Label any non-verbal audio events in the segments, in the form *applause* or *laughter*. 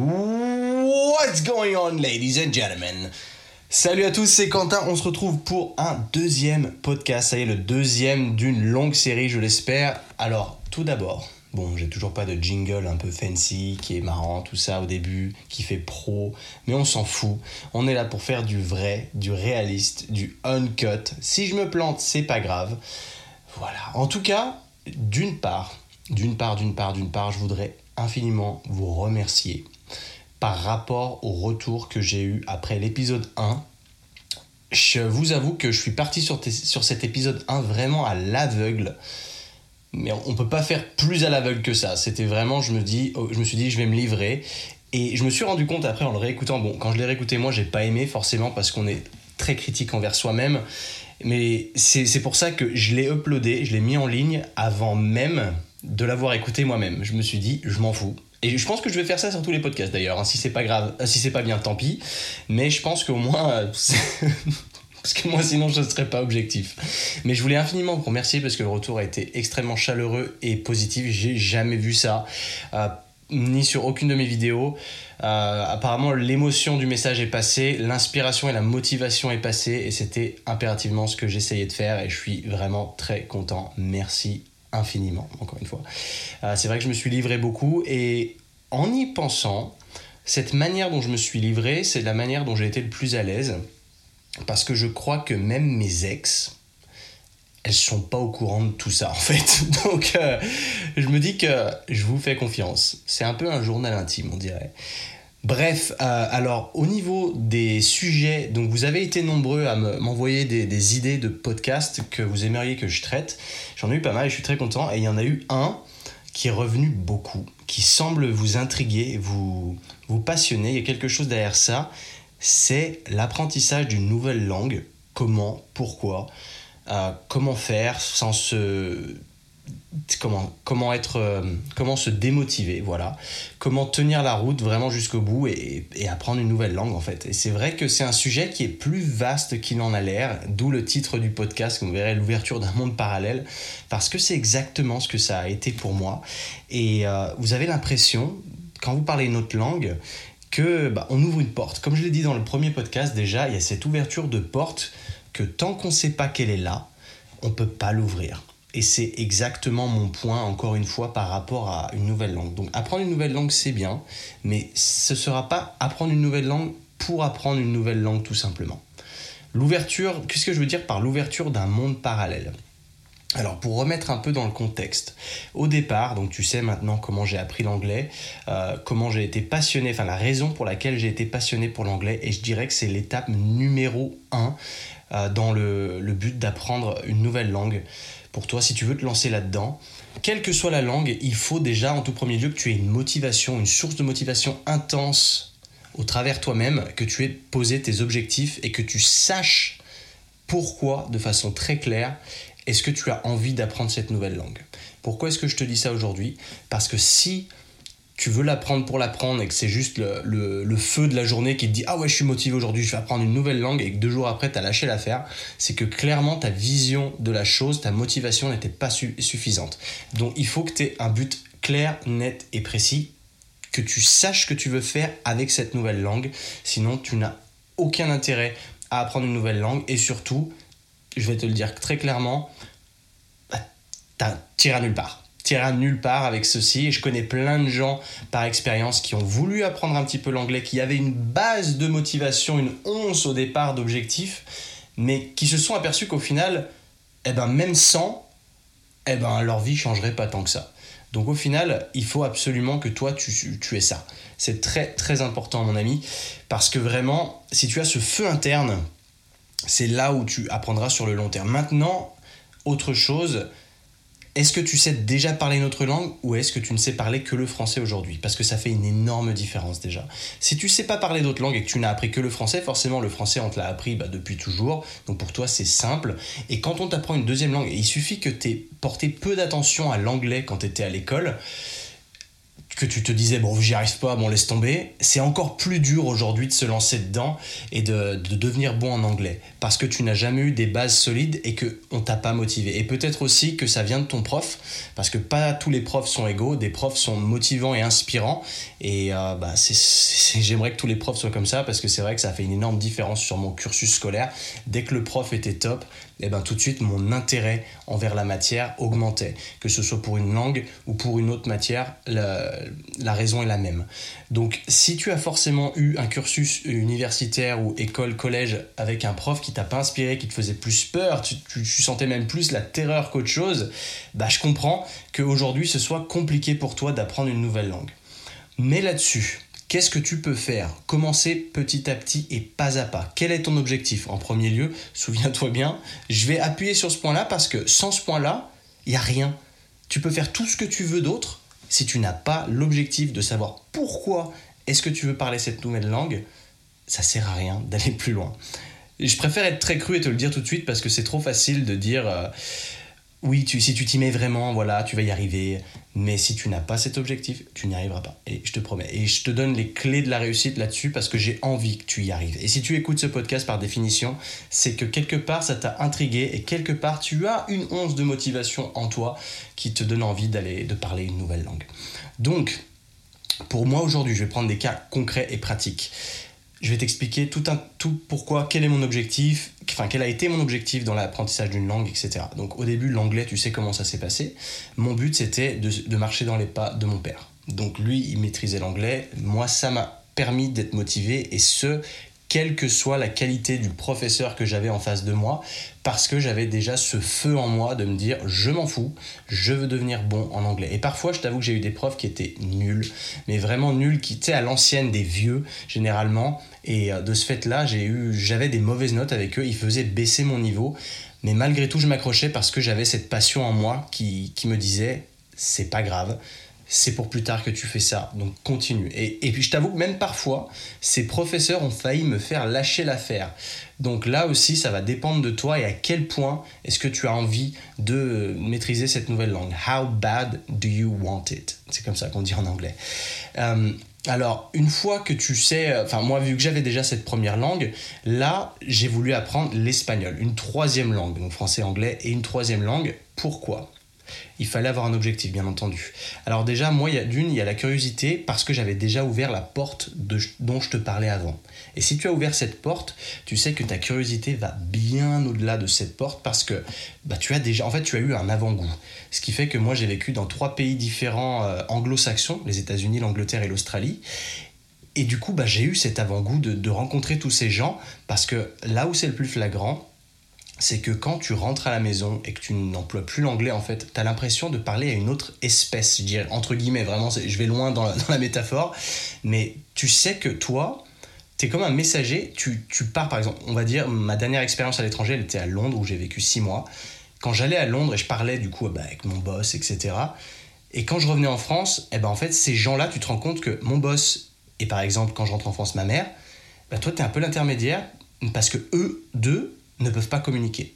What's going on, ladies and gentlemen? Salut à tous, c'est Quentin. On se retrouve pour un deuxième podcast. Ça y est, le deuxième d'une longue série, je l'espère. Alors, tout d'abord, bon, j'ai toujours pas de jingle un peu fancy, qui est marrant, tout ça au début, qui fait pro, mais on s'en fout. On est là pour faire du vrai, du réaliste, du uncut. Si je me plante, c'est pas grave. Voilà. En tout cas, d'une part, d'une part, d'une part, d'une part, je voudrais infiniment vous remercier par rapport au retour que j'ai eu après l'épisode 1. Je vous avoue que je suis parti sur, sur cet épisode 1 vraiment à l'aveugle. Mais on peut pas faire plus à l'aveugle que ça. C'était vraiment, je me, dis, oh, je me suis dit, je vais me livrer. Et je me suis rendu compte après en le réécoutant, bon, quand je l'ai réécouté, moi, j'ai pas aimé forcément parce qu'on est très critique envers soi-même. Mais c'est pour ça que je l'ai uploadé, je l'ai mis en ligne avant même de l'avoir écouté moi-même. Je me suis dit, je m'en fous. Et je pense que je vais faire ça sur tous les podcasts d'ailleurs. Hein. Si c'est pas grave, euh, si c'est pas bien, tant pis. Mais je pense qu'au moins, euh, *laughs* parce que moi sinon je ne serais pas objectif. Mais je voulais infiniment vous remercier parce que le retour a été extrêmement chaleureux et positif. J'ai jamais vu ça. Euh, ni sur aucune de mes vidéos. apparemment, l'émotion du message est passée, l'inspiration et la motivation est passée, et c'était impérativement ce que j'essayais de faire, et je suis vraiment très content. Merci infiniment, encore une fois. Euh, c'est vrai que je me suis livré beaucoup et en y pensant, cette manière dont je me suis livré, c'est la manière dont j'ai été le plus à l'aise parce que je crois que même mes ex, elles sont pas au courant de tout ça en fait. *laughs* Donc euh, je me dis que je vous fais confiance. C'est un peu un journal intime, on dirait. Bref, euh, alors au niveau des sujets, donc vous avez été nombreux à m'envoyer des, idées de podcasts que vous aimeriez que je traite. J'en ai eu pas mal et je suis très content. Et il y en a eu un qui est revenu beaucoup, qui semble vous intriguer, vous, vous passionner. Il y a quelque chose derrière ça. C'est l'apprentissage d'une nouvelle langue. Comment, pourquoi, euh, comment faire sans se comment, comment, être, euh, comment se démotiver, voilà. Comment tenir la route vraiment jusqu'au bout et, apprendre une nouvelle langue, en fait. Et c'est vrai que c'est un sujet qui est plus vaste qu'il n'en a l'air, d'où le titre du podcast, vous verrez l'ouverture d'un monde parallèle, parce que c'est exactement ce que ça a été pour moi. Et euh, vous avez l'impression, quand vous parlez une autre langue, que bah, on ouvre une porte. Comme je l'ai dit dans le premier podcast, déjà, il y a cette ouverture de porte que tant qu'on ne sait pas qu'elle est là, on ne peut pas l'ouvrir. Et c'est exactement mon point, encore une fois, par rapport à une nouvelle langue. Donc apprendre une nouvelle langue, c'est bien, mais ce ne sera pas apprendre une nouvelle langue pour apprendre une nouvelle langue, tout simplement. L'ouverture, qu'est-ce que je veux dire par l'ouverture d'un monde parallèle? Alors pour remettre un peu dans le contexte, au départ, donc tu sais maintenant comment j'ai appris l'anglais, euh, comment j'ai été passionné, enfin la raison pour laquelle j'ai été passionné pour l'anglais, et je dirais que c'est l'étape numéro 1 euh, dans le, le but d'apprendre une nouvelle langue pour toi, si tu veux te lancer là-dedans, quelle que soit la langue, il faut déjà en tout premier lieu que tu aies une motivation, une source de motivation intense au travers toi-même, que tu aies posé tes objectifs et que tu saches pourquoi, de façon très claire, est-ce que tu as envie d'apprendre cette nouvelle langue. Pourquoi est-ce que je te dis ça aujourd'hui? Parce que si tu veux l'apprendre pour l'apprendre et que c'est juste le, feu de la journée qui te dit ah ouais je suis motivé aujourd'hui je vais apprendre une nouvelle langue et que deux jours après tu as lâché l'affaire c'est que clairement ta vision de la chose ta motivation n'était pas suffisante. Donc il faut que tu aies un but clair net et précis que tu saches que tu veux faire avec cette nouvelle langue sinon tu n'as aucun intérêt à apprendre une nouvelle langue et surtout je vais te le dire très clairement bah, t'iras nulle part t'iras nulle part avec ceci. Et je connais plein de gens par expérience qui ont voulu apprendre un petit peu l'anglais, qui avaient une base de motivation, une once au départ d'objectifs, mais qui se sont aperçus qu'au final, eh ben, même sans, eh ben, leur vie changerait pas tant que ça. Donc au final, il faut absolument que toi, tu, tu aies ça. C'est très très important, mon ami, parce que vraiment, si tu as ce feu interne, c'est là où tu apprendras sur le long terme. Maintenant, autre chose, est-ce que tu sais déjà parler une autre langue ou est-ce que tu ne sais parler que le français aujourd'hui? Parce que ça fait une énorme différence déjà. Si tu ne sais pas parler d'autres langues et que tu n'as appris que le français, forcément le français on te l'a appris bah, depuis toujours, donc pour toi c'est simple. Et quand on t'apprend une deuxième langue, il suffit que tu aies porté peu d'attention à l'anglais quand tu étais à l'école, que tu te disais, bon, j'y arrive pas, bon, laisse tomber, c'est encore plus dur aujourd'hui de se lancer dedans et de, devenir bon en anglais. Parce que tu n'as jamais eu des bases solides et qu'on t'a pas motivé. Et peut-être aussi que ça vient de ton prof, parce que pas tous les profs sont égaux, des profs sont motivants et inspirants. Et euh, bah, *laughs* j'aimerais que tous les profs soient comme ça, parce que c'est vrai que ça fait une énorme différence sur mon cursus scolaire. Dès que le prof était top, eh ben, tout de suite, mon intérêt envers la matière augmentait. Que ce soit pour une langue ou pour une autre matière, la, raison est la même. Donc, si tu as forcément eu un cursus universitaire ou école, collège avec un prof qui t'a pas inspiré, qui te faisait plus peur, tu, sentais même plus la terreur qu'autre chose, bah, je comprends qu'aujourd'hui, ce soit compliqué pour toi d'apprendre une nouvelle langue. Mais là-dessus, Qu'est-ce que tu peux faire? Commencer petit à petit et pas à pas. Quel est ton objectif? En premier lieu, *laughs* souviens-toi bien, je vais appuyer sur ce point-là parce que sans ce point-là, il n'y a rien. Tu peux faire tout ce que tu veux d'autre. Si tu n'as pas l'objectif de savoir pourquoi est-ce que tu veux parler cette nouvelle langue, ça sert à rien *laughs* d'aller plus loin. je préfère être très cru et te le dire tout de suite parce que c'est trop facile de dire euh, oui, si tu t'y mets vraiment, voilà, tu vas y arriver. Mais si tu n'as pas cet objectif, tu n'y arriveras pas. Et je te promets. Et je te donne les clés de la réussite là-dessus parce que j'ai envie que tu y arrives. Et si tu écoutes ce podcast par définition, c'est que quelque part ça t'a intrigué et quelque part tu as une once de motivation en toi qui te donne envie d'aller de parler une nouvelle langue. Donc, pour moi aujourd'hui, je vais prendre des cas concrets et pratiques je vais t'expliquer tout, pourquoi, quel est mon objectif, enfin quel a été mon objectif dans l'apprentissage d'une langue, etc. Donc au début, l'anglais, tu sais comment ça s'est passé. Mon but, c'était de, de, marcher dans les pas de mon père. Donc lui, il maîtrisait l'anglais. Moi, ça m'a permis d'être motivé et ce, quelle que soit la qualité du professeur que j'avais en face de moi, parce que j'avais déjà ce feu en moi de me dire je m'en fous, je veux devenir bon en anglais. Et parfois, je t'avoue que j'ai eu des profs qui étaient nuls, mais vraiment nuls, qui étaient à l'ancienne des vieux généralement. Et euh, de ce fait-là, j'ai eu, j'avais des mauvaises notes avec eux, ils faisaient baisser mon niveau. Mais malgré tout, je m'accrochais parce que j'avais cette passion en moi qui, qui me disait c'est pas grave, c'est pour plus tard que tu fais ça. Donc continue. Et, puis je t'avoue que même parfois, ces professeurs ont failli me faire lâcher l'affaire. Donc là aussi, ça va dépendre de toi et à quel point est-ce que tu as envie de maîtriser cette nouvelle langue. How bad do you want it? C'est comme ça qu'on dit en anglais. Euh, alors, une fois que tu sais, enfin moi vu que j'avais déjà cette première langue, là j'ai voulu apprendre l'espagnol, une troisième langue, donc français, anglais et une troisième langue. Pourquoi? Il fallait avoir un objectif, bien entendu. Alors déjà, moi, d'une, il y a la curiosité parce que j'avais déjà ouvert la porte dont je te parlais avant. Et si tu as ouvert cette porte, tu sais que ta curiosité va bien au-delà de cette porte parce que bah, tu as déjà, en fait, tu as eu un avant-goût. Ce qui fait que moi, j'ai vécu dans trois pays différents euh, anglo-saxons, les États-Unis, l'Angleterre et l'Australie. Et du coup, bah, j'ai eu cet avant-goût de rencontrer tous ces gens parce que là où c'est le plus flagrant, c'est que quand tu rentres à la maison et que tu n'emploies plus l'anglais, en fait, tu as l'impression de parler à une autre espèce, je dirais, entre guillemets, vraiment, je vais loin *laughs* dans la, métaphore, mais tu sais que toi, tu es comme un messager, tu, pars par exemple, on va dire, ma dernière expérience à l'étranger, elle était à Londres où j'ai vécu six mois. Quand j'allais à Londres et je parlais du coup bah, avec mon boss, etc., et quand je revenais en France, eh ben en fait, ces gens-là, tu te rends compte que mon boss, et par exemple, quand je rentre en France, ma mère, bah, toi, tu es un peu l'intermédiaire parce que eux, deux, ne peuvent pas communiquer.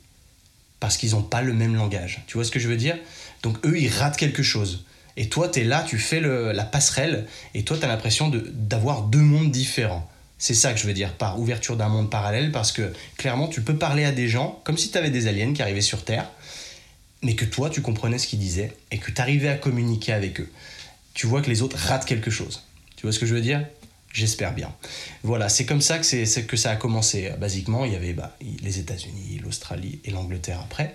Parce qu'ils n'ont pas le même langage. Tu vois ce que je veux dire? Donc eux, ils ratent quelque chose. Et toi, tu es là, tu fais la passerelle, et toi, tu as l'impression d'avoir deux mondes différents. C'est ça que je veux dire par ouverture d'un monde parallèle, parce que clairement, tu peux parler à des gens comme si tu avais des aliens qui arrivaient sur Terre, mais que toi, tu comprenais ce qu'ils disaient, et que tu arrivais à communiquer avec eux. Tu vois que les autres ratent quelque chose. Tu vois ce que je veux dire? J'espère bien. Voilà, c'est comme ça que, c'est, que ça a commencé. Basiquement, il y avait bah, les États-Unis, l'Australie et l'Angleterre après.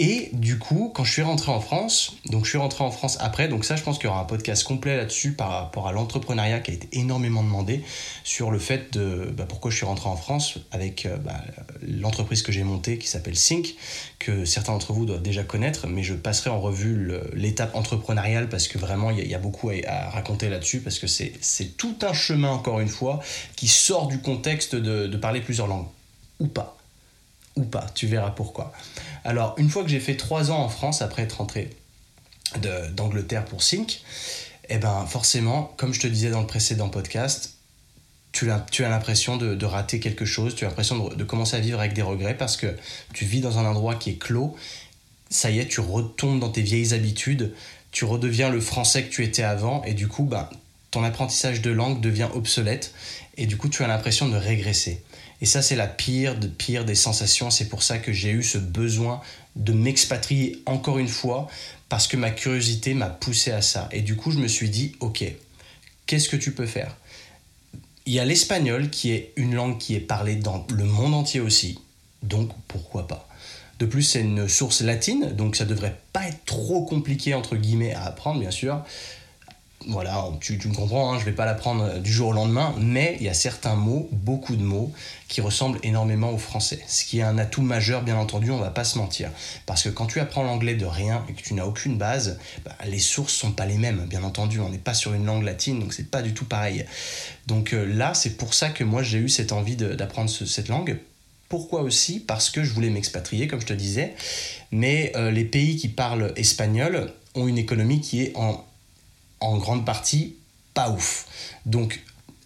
Et du coup, quand je suis rentré en France, donc je suis rentré en France après, donc ça je pense qu'il y aura un podcast complet là-dessus par rapport à l'entrepreneuriat qui a été énormément demandé sur le fait de bah, pourquoi je suis rentré en France avec euh, bah, l'entreprise que j'ai montée qui s'appelle Sync, que certains d'entre vous doivent déjà connaître, mais je passerai en revue l'étape entrepreneuriale parce que vraiment il y, a beaucoup à, raconter là-dessus parce que c'est tout un chemin encore une fois qui sort du contexte de, de parler plusieurs langues. Ou pas ou pas, tu verras pourquoi. Alors, une fois que j'ai fait trois ans en France, après être rentré d'Angleterre pour Sync, eh ben forcément, comme je te disais dans le précédent podcast, tu as, l'impression de, rater quelque chose, tu as l'impression de, de, commencer à vivre avec des regrets parce que tu vis dans un endroit qui est clos, ça y est, tu retombes dans tes vieilles habitudes, tu redeviens le français que tu étais avant. Et du coup, ben, ton apprentissage de langue devient obsolète et du coup, tu as l'impression de régresser. Et ça, c'est la pire de pire des sensations. C'est pour ça que j'ai eu ce besoin de m'expatrier encore une fois parce que ma curiosité m'a poussé à ça. Et du coup, je me suis dit, ok, qu'est-ce que tu peux faire? Il y a l'espagnol qui est une langue qui est parlée dans le monde entier aussi. Donc, pourquoi pas? De plus, c'est une source latine, donc ça devrait pas être trop compliqué entre guillemets à apprendre, bien sûr voilà, tu, me comprends, hein, je ne vais pas l'apprendre du jour au lendemain, mais il y a certains mots, beaucoup de mots, qui ressemblent énormément au français. Ce qui est un atout majeur, bien entendu, on va pas se mentir. Parce que quand tu apprends l'anglais de rien et que tu n'as aucune base, bah, les sources sont pas les mêmes, bien entendu. On n'est pas sur une langue latine, donc c'est pas du tout pareil. Donc euh, là, c'est pour ça que moi j'ai eu cette envie d'apprendre cette langue. Pourquoi aussi? Parce que je voulais m'expatrier, comme je te disais. Mais euh, les pays qui parlent espagnol ont une économie qui est en en grande partie pas ouf. Donc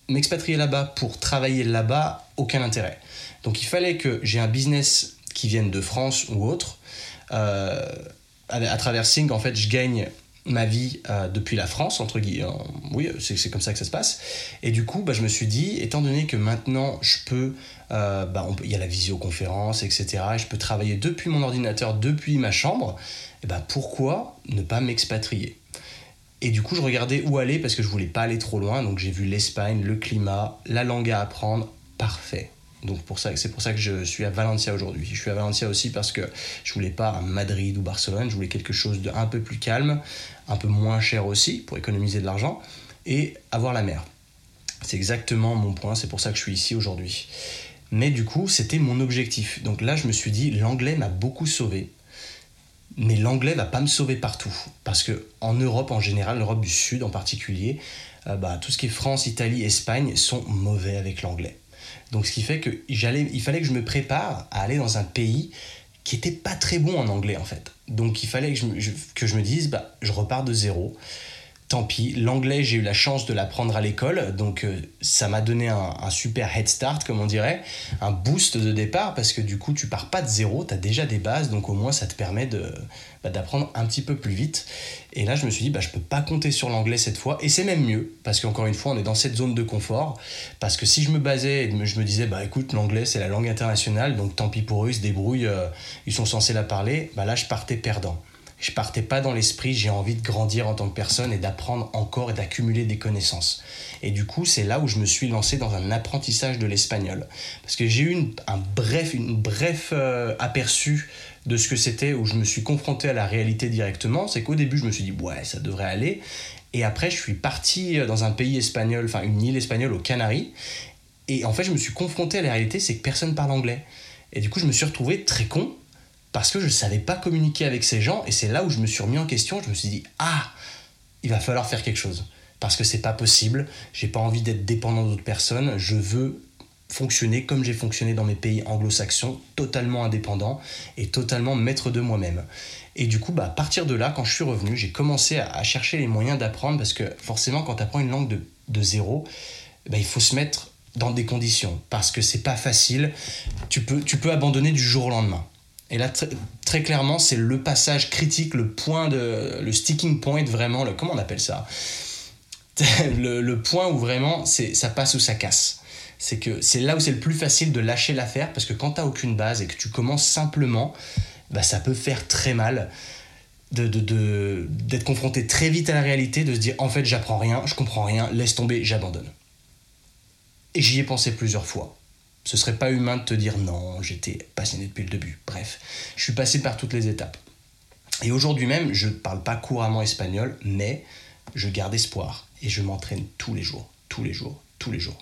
m'expatrier là-bas pour travailler là-bas, aucun intérêt. Donc il fallait que j'ai un business qui vienne de France ou autre. Euh, à, travers Sing, en fait, je gagne ma vie euh, depuis la France, entre guillemets. oui, c'est comme ça que ça se passe. Et du coup, bah, je me suis dit, étant donné que maintenant je peux, euh, bah, il y a la visioconférence, etc., et je peux travailler depuis mon ordinateur, depuis ma chambre, et bah, pourquoi ne pas m'expatrier? Et du coup, je regardais où aller parce que je voulais pas aller trop loin. Donc j'ai vu l'Espagne, le climat, la langue à apprendre, parfait. Donc c'est pour ça que je suis à Valencia aujourd'hui. Je suis à Valencia aussi parce que je voulais pas un Madrid ou Barcelone, je voulais quelque chose de un peu plus calme, un peu moins cher aussi pour économiser de l'argent et avoir la mer. C'est exactement mon point, c'est pour ça que je suis ici aujourd'hui. Mais du coup, c'était mon objectif. Donc là, je me suis dit, l'anglais m'a beaucoup sauvé mais l'anglais va pas me sauver partout parce que en Europe en général, l'Europe du Sud en particulier, euh, bah, tout ce qui est France, Italie, Espagne sont mauvais avec l'anglais. Donc ce qui fait que j'allais, il fallait que je me prépare à aller dans un pays qui était pas très bon en anglais en fait. Donc il fallait que je, me dise, bah, je repars de zéro tant pis. L'anglais, j'ai eu la chance de l'apprendre à l'école, donc euh, ça m'a donné un, super head start, comme on dirait, un boost de départ, parce que du coup, tu pars pas de zéro, tu as déjà des bases, donc au moins ça te permet de, bah, d'apprendre un petit peu plus vite. Et là, je me suis dit, bah, je peux pas compter sur l'anglais cette fois, et c'est même mieux, parce qu'encore une fois, on est dans cette zone de confort, parce que si je me basais, et je me disais, bah écoute, l'anglais c'est la langue internationale, donc tant pis pour eux, ils se débrouillent, euh, ils sont censés la parler, bah là, je partais perdant je partais pas dans l'esprit j'ai envie de grandir en tant que personne et d'apprendre encore et d'accumuler des connaissances. Et du coup, c'est là où je me suis lancé dans un apprentissage de l'espagnol. Parce que j'ai eu un bref, bref euh, aperçu de ce que c'était, où je me suis confronté à la réalité directement. C'est qu'au début, je me suis dit, ouais, ça devrait aller. Et après, je suis parti euh, dans un pays espagnol, enfin une île espagnole aux Canaries. Et en fait, je me suis confronté à la réalité, c'est que personne parle anglais. Et du coup, je me suis retrouvé très con parce que je ne savais pas communiquer avec ces gens et c'est là où je me suis remis en question. Je me suis dit ah, il va falloir faire quelque chose parce que c'est pas possible. J'ai pas envie d'être dépendant d'autres personnes. Je veux fonctionner comme j'ai fonctionné dans mes pays anglo-saxons, totalement indépendant et totalement maître de moi-même. Et du coup, bah, à partir de là, quand je suis revenu, j'ai commencé à, chercher les moyens d'apprendre parce que forcément, quand tu apprends une langue de, zéro, bah, il faut se mettre dans des conditions parce que c'est pas facile. Tu peux abandonner du jour au lendemain. Et là, très, clairement, c'est le passage critique, le point de. le sticking point, vraiment, le, comment on appelle ça? *laughs* Le, point où vraiment ça passe ou ça casse. C'est que c'est là où c'est le plus facile de lâcher l'affaire parce que quand tu n'as aucune base et que tu commences simplement, bah, ça peut faire très mal d'être confronté très vite à la réalité, de se dire en fait j'apprends rien, je comprends rien, laisse tomber, j'abandonne. Et j'y ai pensé plusieurs fois. Ce serait pas humain de te dire non, j'étais passionné depuis le début. Bref, je suis passé par toutes les étapes. Et aujourd'hui même, je ne parle pas couramment espagnol, mais je garde espoir et je m'entraîne tous les jours, tous les jours, tous les jours.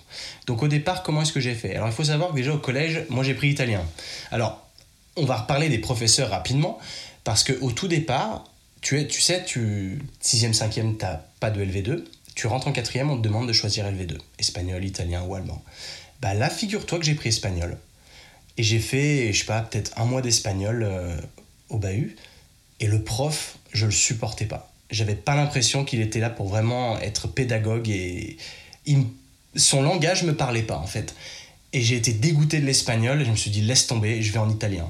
Donc au départ, comment est-ce que j'ai fait? Alors il faut savoir que déjà au collège, moi j'ai pris italien. Alors, on va reparler des professeurs rapidement, parce qu'au tout départ, tu, es, tu sais, tu 6e, 5e, tu n'as pas de LV2. Tu rentres en 4e, on te demande de choisir LV2, espagnol, italien ou allemand. Bah là, figure-toi que j'ai pris espagnol. Et j'ai fait, je sais pas, peut-être un mois d'espagnol euh, au bahut. Et le prof, je le supportais pas. J'avais pas l'impression qu'il était là pour vraiment être pédagogue et son langage me parlait pas en fait. Et j'ai été dégoûté de l'espagnol je me suis dit laisse tomber, je vais en italien.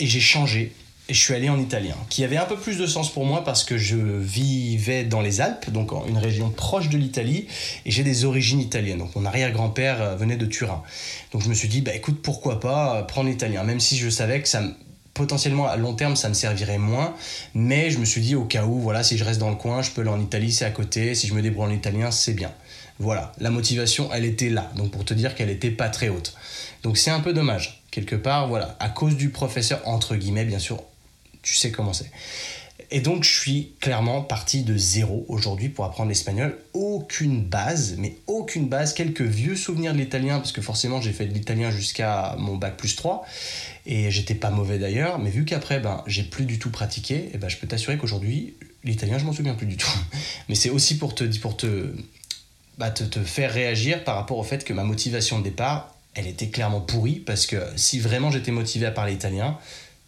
Et j'ai changé et je suis allé en italien, qui avait un peu plus de sens pour moi parce que je vivais dans les Alpes, donc une région proche de l'Italie, et j'ai des origines italiennes. Donc mon arrière-grand-père euh, venait de Turin. Donc je me suis dit, bah écoute, pourquoi pas prendre l'italien, même si je savais que ça potentiellement à long terme ça me servirait moins. Mais je me suis dit au cas où voilà si je reste dans le coin je peux aller en Italie c'est à côté. Si je me débrouille en italien c'est bien. Voilà. La motivation elle était là. Donc pour te dire qu'elle était pas très haute. Donc c'est un peu dommage quelque part voilà à cause du professeur entre guillemets bien sûr tu sais comment c'est et donc je suis clairement parti de zéro aujourd'hui pour apprendre l'espagnol. Aucune base, mais aucune base, quelques vieux souvenirs de l'italien, parce que forcément j'ai fait de l'italien jusqu'à mon bac plus 3, et j'étais pas mauvais d'ailleurs, mais vu qu'après ben, j'ai plus du tout pratiqué, et ben, je peux t'assurer qu'aujourd'hui l'italien je m'en souviens plus du tout. *laughs* Mais c'est aussi pour te, pour bah, te, te faire réagir par rapport au fait que ma motivation de départ, elle était clairement pourrie, parce que si vraiment j'étais motivé à parler italien,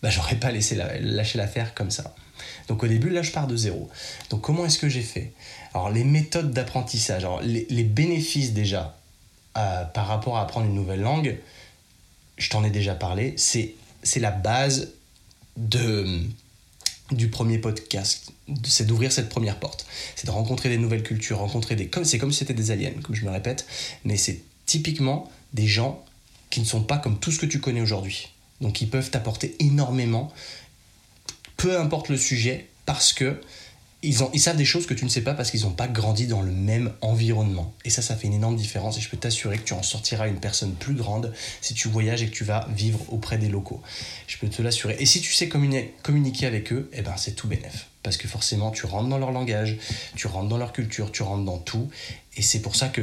bah, j'aurais pas laissé lâcher l'affaire comme ça. Donc au début, là, je pars de zéro. Donc comment est-ce que j'ai fait? Alors les méthodes d'apprentissage, les, bénéfices déjà par rapport à apprendre une nouvelle langue, je t'en ai déjà parlé, c'est la base de, du premier podcast. C'est d'ouvrir cette première porte. C'est de rencontrer des nouvelles cultures, rencontrer des... C'est comme si c'était des aliens, comme je me répète, mais c'est typiquement des gens qui ne sont pas comme tout ce que tu connais aujourd'hui. Donc ils peuvent t'apporter énormément peu importe le sujet, parce que ils, savent des choses que tu ne sais pas parce qu'ils n'ont pas grandi dans le même environnement. Et ça, ça fait une énorme différence et je peux t'assurer que tu en sortiras une personne plus grande si tu voyages et que tu vas vivre auprès des locaux. Je peux te l'assurer. Et si tu sais communiquer avec eux, eh ben, c'est tout bénef. Parce que forcément, tu rentres dans leur langage, tu rentres dans leur culture, tu rentres dans tout. Et c'est pour ça que,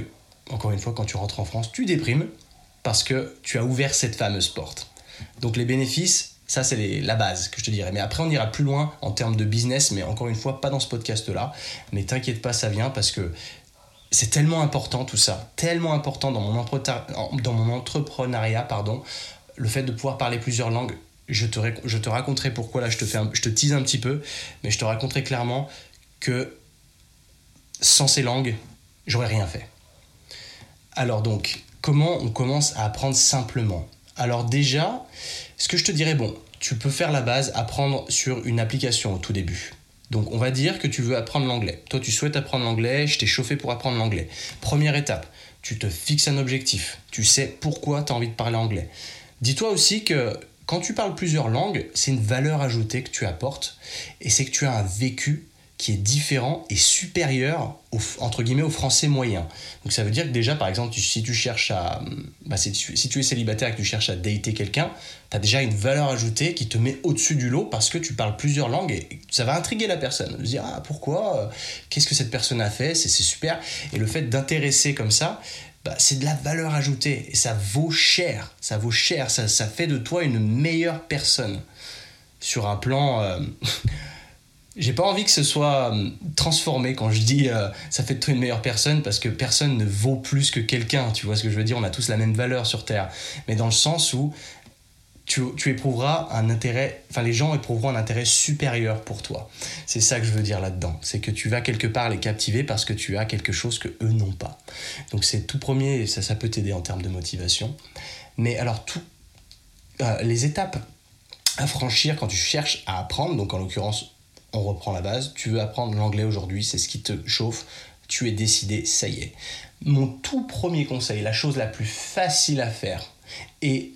encore une fois, quand tu rentres en France, tu déprimes parce que tu as ouvert cette fameuse porte. Donc les bénéfices, ça, c'est la base que je te dirais. Mais après, on ira plus loin en termes de business, mais encore une fois, pas dans ce podcast-là. Mais t'inquiète pas, ça vient parce que c'est tellement important tout ça, tellement important dans mon, entrepreneuriat, pardon, le fait de pouvoir parler plusieurs langues. Je te, je te raconterai pourquoi là, je te, fais je te tease un petit peu, mais je te raconterai clairement que sans ces langues, j'aurais rien fait. Alors donc, comment on commence à apprendre simplement? Alors déjà, ce que je te dirais, bon, tu peux faire la base, apprendre sur une application au tout début. Donc on va dire que tu veux apprendre l'anglais. Toi tu souhaites apprendre l'anglais, je t'ai chauffé pour apprendre l'anglais. Première étape, tu te fixes un objectif. Tu sais pourquoi tu as envie de parler anglais. Dis-toi aussi que quand tu parles plusieurs langues, c'est une valeur ajoutée que tu apportes et c'est que tu as un vécu qui est différent et supérieur au, entre guillemets au français moyen. Donc ça veut dire que déjà par exemple si tu cherches à bah, si, tu, es célibataire et que tu cherches à dater quelqu'un, tu as déjà une valeur ajoutée qui te met au-dessus du lot parce que tu parles plusieurs langues et ça va intriguer la personne. De dire ah pourquoi euh, qu'est-ce que cette personne a fait, c'est super. Et le fait d'intéresser comme ça bah, c'est de la valeur ajoutée et ça vaut cher, ça vaut cher, ça, ça fait de toi une meilleure personne. Sur un plan euh, *laughs* j'ai pas envie que ce soit euh, transformé quand je dis euh, ça fait de toi une meilleure personne parce que personne ne vaut plus que quelqu'un, tu vois ce que je veux dire, on a tous la même valeur sur Terre, mais dans le sens où tu, tu éprouveras un intérêt, enfin les gens éprouveront un intérêt supérieur pour toi. C'est ça que je veux dire là-dedans, c'est que tu vas quelque part les captiver parce que tu as quelque chose que eux n'ont pas. Donc c'est tout premier, ça, ça peut t'aider en termes de motivation. Mais alors tout, euh, les étapes à franchir quand tu cherches à apprendre, donc en l'occurrence on reprend la base. Tu veux apprendre l'anglais aujourd'hui, c'est ce qui te chauffe. Tu es décidé, ça y est. Mon tout premier conseil, la chose la plus facile à faire, et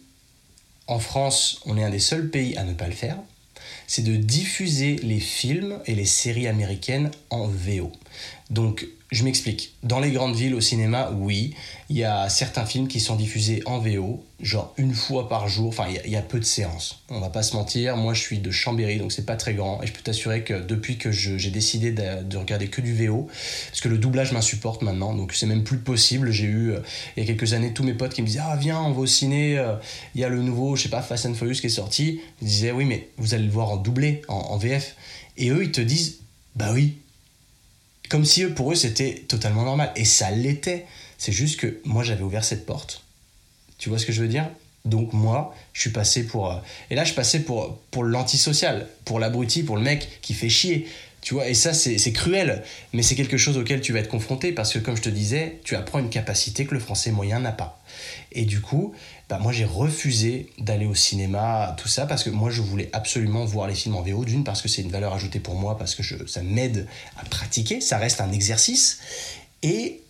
en France, on est un des seuls pays à ne pas le faire, c'est de diffuser les films et les séries américaines en VO. Donc, je m'explique. Dans les grandes villes au cinéma, oui, il y a certains films qui sont diffusés en VO, genre une fois par jour. Enfin, il y, a peu de séances. On va pas se mentir. Moi, je suis de Chambéry, donc c'est pas très grand. Et je peux t'assurer que depuis que j'ai décidé de, regarder que du VO, parce que le doublage m'insupporte maintenant, donc c'est même plus possible. J'ai eu, euh, il y a quelques années, tous mes potes qui me disaient Ah, viens, on va au ciné. Euh, il y a le nouveau, je sais pas, Fast and Furious qui est sorti. Ils disaient Oui, mais vous allez le voir en doublé, en VF. Et eux, ils te disent Bah oui, comme si pour eux, c'était totalement normal. Et ça l'était. C'est juste que moi, j'avais ouvert cette porte. Tu vois ce que je veux dire? Donc moi, je suis passé pour... Euh, et là, je passais pour, pour l'antisocial, pour l'abruti, pour le mec qui fait chier. Tu vois, et ça, c'est cruel, mais c'est quelque chose auquel tu vas être confronté parce que, comme je te disais, tu apprends une capacité que le français moyen n'a pas. Et du coup, bah, moi, j'ai refusé d'aller au cinéma, tout ça, parce que moi, je voulais absolument voir les films en VO. D'une, parce que c'est une valeur ajoutée pour moi, parce que ça m'aide à pratiquer, ça reste un exercice. Et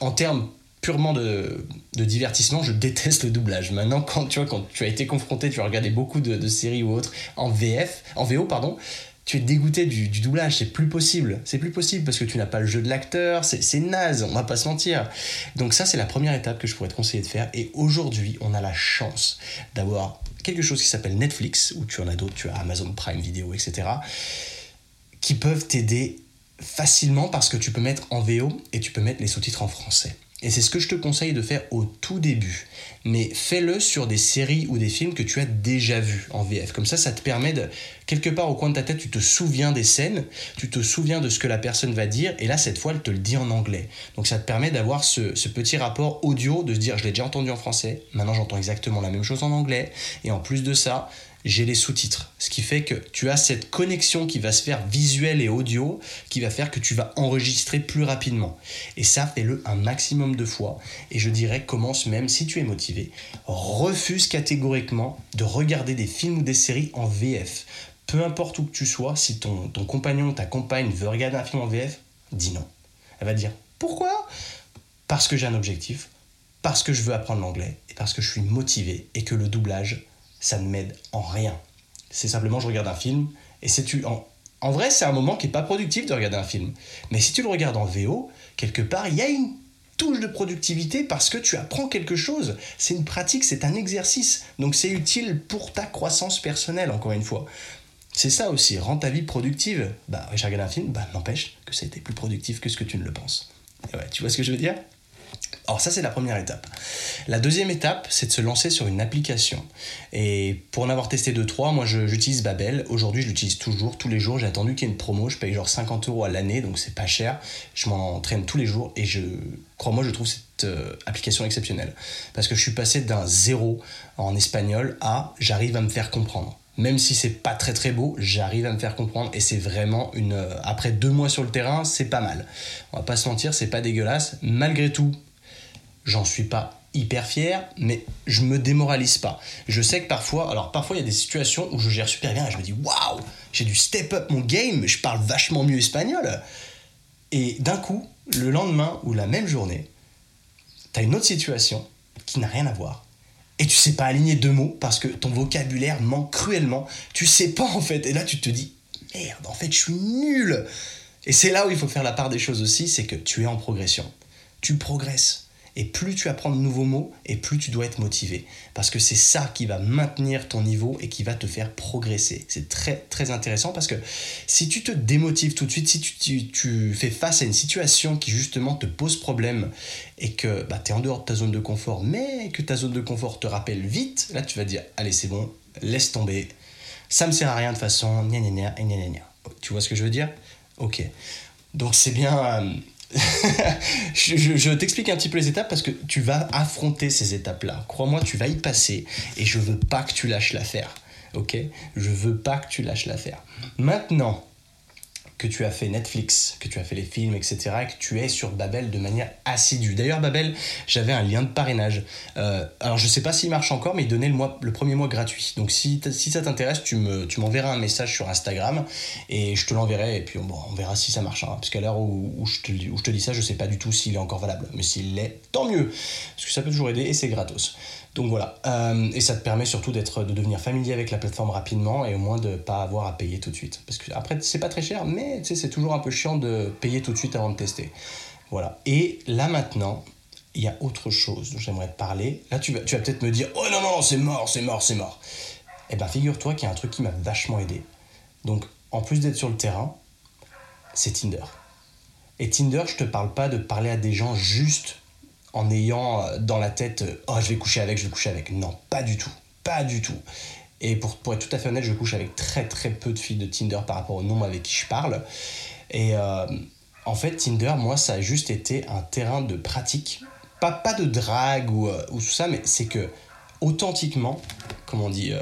en termes purement de, divertissement, je déteste le doublage. Maintenant, quand tu, vois, quand tu as été confronté, tu as regardé beaucoup de, de séries ou autres en VF, en VO, pardon, tu es dégoûté du, doublage, c'est plus possible. C'est plus possible parce que tu n'as pas le jeu de l'acteur, c'est naze, on va pas se mentir. Donc ça, c'est la première étape que je pourrais te conseiller de faire. Et aujourd'hui, on a la chance d'avoir quelque chose qui s'appelle Netflix, ou tu en as d'autres, tu as Amazon Prime Video, etc., qui peuvent t'aider facilement parce que tu peux mettre en VO et tu peux mettre les sous-titres en français. Et c'est ce que je te conseille de faire au tout début. Mais fais-le sur des séries ou des films que tu as déjà vus en VF. Comme ça, ça te permet de, quelque part au coin de ta tête, tu te souviens des scènes, tu te souviens de ce que la personne va dire, et là, cette fois, elle te le dit en anglais. Donc ça te permet d'avoir ce, petit rapport audio, de se dire, je l'ai déjà entendu en français, maintenant j'entends exactement la même chose en anglais, et en plus de ça, j'ai les sous-titres. Ce qui fait que tu as cette connexion qui va se faire visuelle et audio, qui va faire que tu vas enregistrer plus rapidement. Et ça, fais-le un maximum de fois. Et je dirais, commence même, si tu es motivé, refuse catégoriquement de regarder des films ou des séries en VF. Peu importe où que tu sois, si ton, ton compagnon, ta compagne veut regarder un film en VF, dis non. Elle va dire, pourquoi? Parce que j'ai un objectif, parce que je veux apprendre l'anglais, et parce que je suis motivé, et que le doublage ça ne m'aide en rien. C'est simplement je regarde un film et c'est tu en, en vrai c'est un moment qui est pas productif de regarder un film. Mais si tu le regardes en VO, quelque part il y a une touche de productivité parce que tu apprends quelque chose. C'est une pratique, c'est un exercice. Donc c'est utile pour ta croissance personnelle encore une fois. C'est ça aussi, rends ta vie productive. Bah, j'ai regardé un film, bah n'empêche que ça a été plus productif que ce que tu ne le penses. tu vois ce que je veux dire? Alors ça c'est la première étape. La deuxième étape, c'est de se lancer sur une application. Et pour en avoir testé 2-3, moi j'utilise Babel. Aujourd'hui je l'utilise toujours, tous les jours. J'ai attendu qu'il y ait une promo, je paye genre 50 euros à l'année, donc c'est pas cher. Je m'en entraîne tous les jours et je crois-moi je trouve cette euh, application exceptionnelle. Parce que je suis passé d'un zéro en espagnol à j'arrive à me faire comprendre même si c'est pas très très beau, j'arrive à me faire comprendre et c'est vraiment une. Euh, après deux mois sur le terrain, c'est pas mal. On va pas se mentir, c'est pas dégueulasse. Malgré tout, J'en suis pas hyper fier, mais je me démoralise pas. Je sais que parfois, alors parfois il y a des situations où je gère super bien et je me dis waouh, j'ai dû step up mon game, je parle vachement mieux espagnol. Et d'un coup, le lendemain ou la même journée, tu as une autre situation qui n'a rien à voir. Et tu sais pas aligner deux mots parce que ton vocabulaire manque cruellement. Tu sais pas en fait. Et là, tu te dis merde, en fait, je suis nul. Et c'est là où il faut faire la part des choses aussi, c'est que tu es en progression. Tu progresses et plus tu apprends de nouveaux mots, et plus tu dois être motivé. Parce que c'est ça qui va maintenir ton niveau et qui va te faire progresser. C'est très très intéressant parce que si tu te démotives tout de suite, si tu, fais face à une situation qui justement te pose problème et que bah, tu es en dehors de ta zone de confort, mais que ta zone de confort te rappelle vite, là tu vas dire, allez c'est bon, laisse tomber. Ça me sert à rien de façon, gna gna gna gna gna gna. Tu vois ce que je veux dire? Ok. Donc c'est bien... Euh, *laughs* je, t'explique un petit peu les étapes parce que tu vas affronter ces étapes-là. Crois-moi, tu vas y passer et je veux pas que tu lâches l'affaire. Ok? Je veux pas que tu lâches l'affaire. Maintenant, que tu as fait Netflix, que tu as fait les films, etc., et que tu es sur Babel de manière assidue. D'ailleurs, Babel, j'avais un lien de parrainage. Euh, alors, je ne sais pas s'il marche encore, mais il donnait le, mois, le premier mois gratuit. Donc, si, si ça t'intéresse, tu m'enverras un message sur Instagram et je te l'enverrai, et puis bon, on verra si ça marche. Hein, parce qu'à l'heure où, où je te dis ça, je ne sais pas du tout s'il est encore valable. Mais s'il l'est, tant mieux. Parce que ça peut toujours aider et c'est gratos. Donc voilà, euh, et ça te permet surtout de devenir familier avec la plateforme rapidement et au moins de ne pas avoir à payer tout de suite. Parce que après, c'est pas très cher, mais c'est toujours un peu chiant de payer tout de suite avant de tester. Voilà. Et là maintenant, il y a autre chose dont j'aimerais te parler. Là, tu vas, peut-être me dire, oh non, non, c'est mort, c'est mort, c'est mort. Eh ben, figure-toi qu'il y a un truc qui m'a vachement aidé. Donc, en plus d'être sur le terrain, c'est Tinder. Et Tinder, je te parle pas de parler à des gens juste en ayant euh, dans la tête euh, oh je vais coucher avec, je vais coucher avec. Non, pas du tout, pas du tout. Et pour, pour être tout à fait honnête, je couche avec très très peu de filles de Tinder par rapport au nombre avec qui je parle. Et euh, en fait, Tinder, moi, ça a juste été un terrain de pratique. Pas, pas de drague ou, ou tout ça, mais c'est que authentiquement, comme on dit,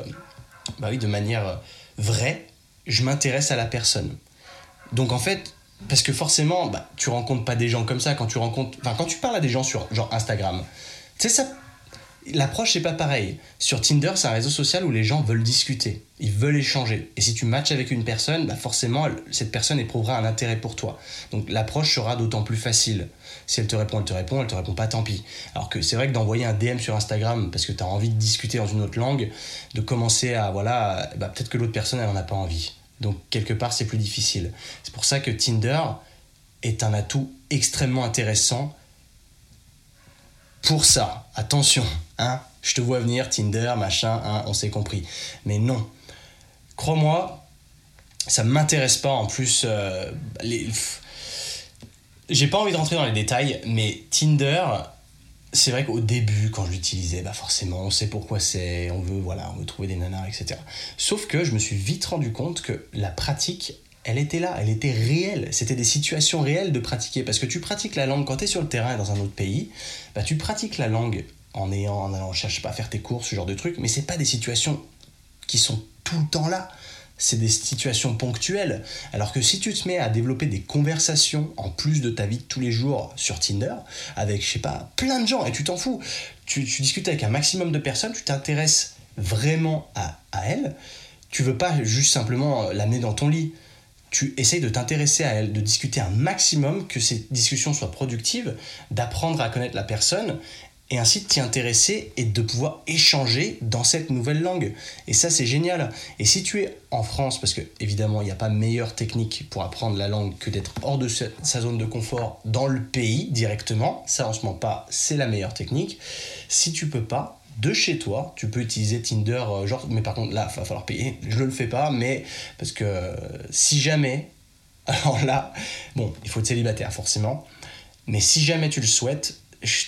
bah oui, de manière vraie, je m'intéresse à la personne. Donc en fait, parce que forcément, bah, tu rencontres pas des gens comme ça quand tu rencontres. Enfin, quand tu parles à des gens sur genre Instagram, tu sais, ça. L'approche, c'est pas pareil. Sur Tinder, c'est un réseau social où les gens veulent discuter, ils veulent échanger. Et si tu matches avec une personne, bah forcément, cette personne éprouvera un intérêt pour toi. Donc l'approche sera d'autant plus facile. Si elle te répond, elle te répond, elle te répond pas, tant pis. Alors que c'est vrai que d'envoyer un DM sur Instagram parce que tu as envie de discuter dans une autre langue, de commencer à, voilà, bah, peut-être que l'autre personne, elle en a pas envie. Donc quelque part, c'est plus difficile. C'est pour ça que Tinder est un atout extrêmement intéressant pour ça. Attention, hein, je te vois venir, Tinder, machin, hein, on s'est compris. Mais non, crois-moi, ça m'intéresse pas. En plus, euh, j'ai pas envie de rentrer dans les détails, mais Tinder, c'est vrai qu'au début, quand je l'utilisais, bah forcément, on sait pourquoi c'est, on veut, voilà, on veut trouver des nanas, etc. Sauf que je me suis vite rendu compte que la pratique, elle était là, elle était réelle. C'était des situations réelles de pratiquer. Parce que tu pratiques la langue quand tu es sur le terrain dans un autre pays, bah tu pratiques la langue en ayant, en allant, chercher à faire tes courses, ce genre de trucs, mais c'est pas des situations qui sont tout le temps là c'est des situations ponctuelles. Alors que si tu te mets à développer des conversations en plus de ta vie de tous les jours sur Tinder, avec, je sais pas, plein de gens, et tu t'en fous, tu, discutes avec un maximum de personnes, tu t'intéresses vraiment à, à elle, tu veux pas juste simplement l'amener dans ton lit. Tu essayes de t'intéresser à elle, de discuter un maximum, que ces discussions soient productives, d'apprendre à connaître la personne et ainsi de t'y intéresser et de pouvoir échanger dans cette nouvelle langue. Et ça, c'est génial. Et si tu es en France, parce que évidemment, il n'y a pas meilleure technique pour apprendre la langue que d'être hors de sa zone de confort dans le pays directement, ça, en ce moment pas, c'est la meilleure technique. Si tu peux pas, de chez toi, tu peux utiliser Tinder, euh, genre, mais par contre, là, il va falloir payer. Je ne le fais pas, mais parce que euh, si jamais, *laughs* alors là, bon, il faut être célibataire forcément, mais si jamais tu le souhaites,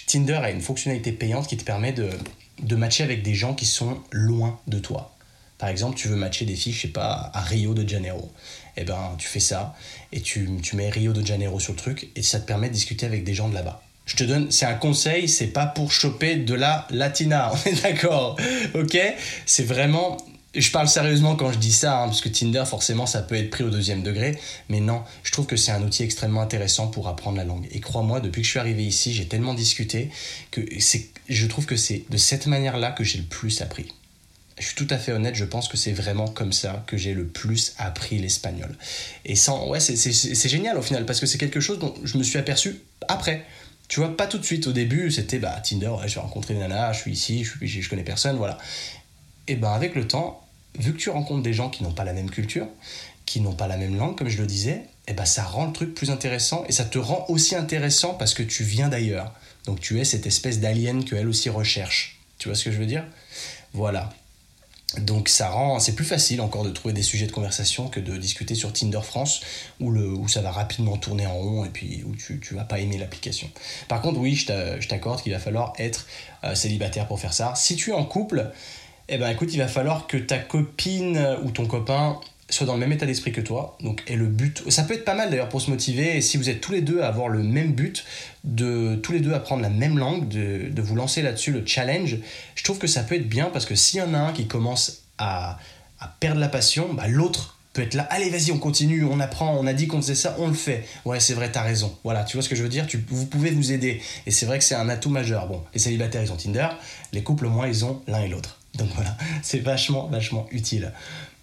Tinder a une fonctionnalité payante qui te permet de, matcher avec des gens qui sont loin de toi. Par exemple, tu veux matcher des filles, je sais pas, à Rio de Janeiro. Eh ben, tu fais ça et tu, tu mets Rio de Janeiro sur le truc et ça te permet de discuter avec des gens de là-bas. Je te donne, c'est un conseil, c'est pas pour choper de la latina, *laughs* on est d'accord, ok? C'est vraiment je parle sérieusement quand je dis ça, hein, parce que Tinder, forcément, ça peut être pris au deuxième degré, mais non, je trouve que c'est un outil extrêmement intéressant pour apprendre la langue. Et crois-moi, depuis que je suis arrivé ici, j'ai tellement discuté que je trouve que c'est de cette manière-là que j'ai le plus appris. Je suis tout à fait honnête, je pense que c'est vraiment comme ça que j'ai le plus appris l'espagnol. Et sans, ouais, c'est génial au final, parce que c'est quelque chose dont je me suis aperçu après. Tu vois, pas tout de suite. Au début, c'était bah, Tinder, je vais rencontrer des nanas, je suis ici, je, je connais personne, voilà. Et ben avec le temps, vu que tu rencontres des gens qui n'ont pas la même culture, qui n'ont pas la même langue, comme je le disais, eh ben ça rend le truc plus intéressant et ça te rend aussi intéressant parce que tu viens d'ailleurs. Donc tu es cette espèce d'alien qu'elle aussi recherche. Tu vois ce que je veux dire? Voilà. Donc ça rend, c'est plus facile encore de trouver des sujets de conversation que de discuter sur Tinder France où, le, où ça va rapidement tourner en rond et puis où tu, tu vas pas aimer l'application. Par contre, oui, je t'accorde qu'il va falloir être euh, célibataire pour faire ça. Si tu es en couple, eh ben écoute, il va falloir que ta copine ou ton copain soit dans le même état d'esprit que toi. Donc, et le but, ça peut être pas mal d'ailleurs pour se motiver. Et si vous êtes tous les deux à avoir le même but, de tous les deux apprendre la même langue, de, de vous lancer là-dessus, le challenge, je trouve que ça peut être bien parce que s'il y en a un qui commence à, à perdre la passion, bah, l'autre peut être là, allez vas-y on continue, on apprend, on a dit qu'on faisait ça, on le fait. Ouais c'est vrai, t'as raison. Voilà, tu vois ce que je veux dire? Tu, Vous pouvez vous aider. Et c'est vrai que c'est un atout majeur. Bon, les célibataires ils ont Tinder, les couples au moins ils ont l'un et l'autre. Donc voilà, c'est vachement, vachement utile.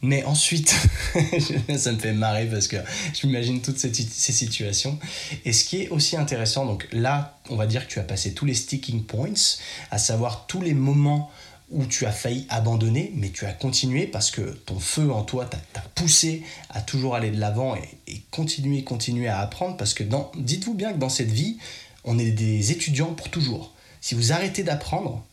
Mais ensuite, *laughs* ça me fait marrer parce que je m'imagine toutes ces, situations. Et ce qui est aussi intéressant, donc là, on va dire que tu as passé tous les sticking points, à savoir tous les moments où tu as failli abandonner, mais tu as continué parce que ton feu en toi t'a poussé à toujours aller de l'avant et, et, continuer, continuer à apprendre parce que dites-vous bien que dans cette vie, on est des étudiants pour toujours. Si vous arrêtez d'apprendre,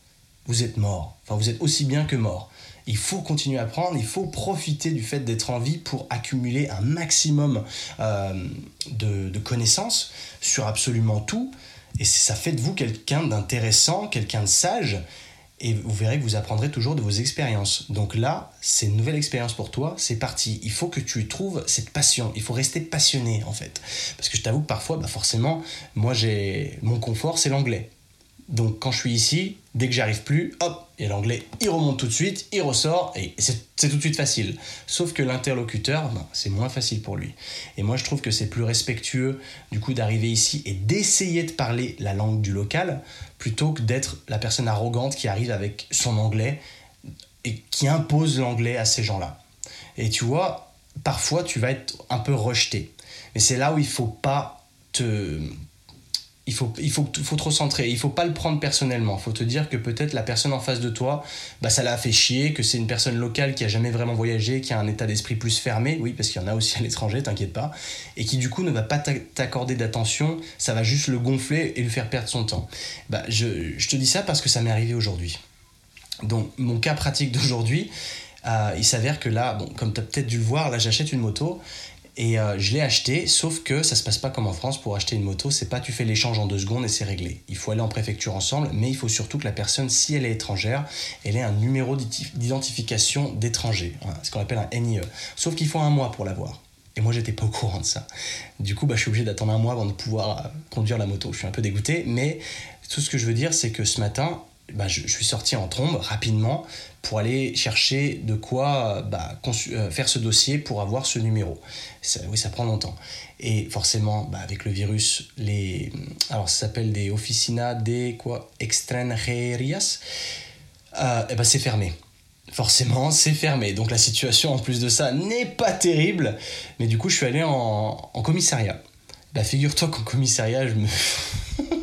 vous êtes mort. Enfin, vous êtes aussi bien que mort. Il faut continuer à apprendre, il faut profiter du fait d'être en vie pour accumuler un maximum euh, de, connaissances sur absolument tout. Et ça fait de vous quelqu'un d'intéressant, quelqu'un de sage. Et vous verrez que vous apprendrez toujours de vos expériences. Donc là, c'est une nouvelle expérience pour toi, c'est parti. Il faut que tu trouves cette passion. Il faut rester passionné en fait. Parce que je t'avoue que parfois, bah forcément, moi j'ai mon confort, c'est l'anglais Donc quand je suis ici, dès que j'arrive plus, hop, et l'anglais, il remonte tout de suite, il ressort, et c'est tout de suite facile. Sauf que l'interlocuteur, ben, c'est moins facile pour lui. Et moi, je trouve que c'est plus respectueux, du coup, d'arriver ici et d'essayer de parler la langue du local, plutôt que d'être la personne arrogante qui arrive avec son anglais et qui impose l'anglais à ces gens-là. Et tu vois, parfois, tu vas être un peu rejeté. Mais c'est là où il faut pas te il faut, il faut, faut te recentrer, il faut pas le prendre personnellement. Faut te dire que peut-être la personne en face de toi, bah, ça l'a fait chier, que c'est une personne locale qui a jamais vraiment voyagé, qui a un état d'esprit plus fermé, oui, parce qu'il y en a aussi à l'étranger, t'inquiète pas, et qui du coup ne va pas t'accorder d'attention, ça va juste le gonfler et lui faire perdre son temps. Bah, je, je te dis ça parce que ça m'est arrivé aujourd'hui. Donc, mon cas pratique d'aujourd'hui, euh, il s'avère que là, bon, comme tu as peut-être dû le voir, là j'achète une moto et euh, je l'ai acheté, sauf que ça se passe pas comme en France pour acheter une moto, c'est pas tu fais l'échange en deux secondes et c'est réglé. Il faut aller en préfecture ensemble, mais il faut surtout que la personne, si elle est étrangère, elle ait un numéro d'identification d'étranger, ce qu'on appelle un NIE. Sauf qu'il faut un mois pour l'avoir. Et moi, j'étais pas au courant de ça. Du coup, bah, je suis obligé d'attendre un mois avant de pouvoir euh, conduire la moto. Je suis un peu dégoûté, mais tout ce que je veux dire, c'est que ce matin, bah, je, suis sorti en trombe rapidement pour aller chercher de quoi bah, euh, faire ce dossier pour avoir ce numéro. oui, ça prend longtemps. Et forcément, bah, avec le virus, les, alors ça s'appelle des officina de quoi? Extranjerias, euh, et ben c'est fermé. Forcément, *laughs* c'est fermé. Donc la situation, en plus de ça, n'est pas terrible. Mais du coup, je suis allé en, en commissariat. Bah, figure-toi qu'en commissariat, je me... *laughs*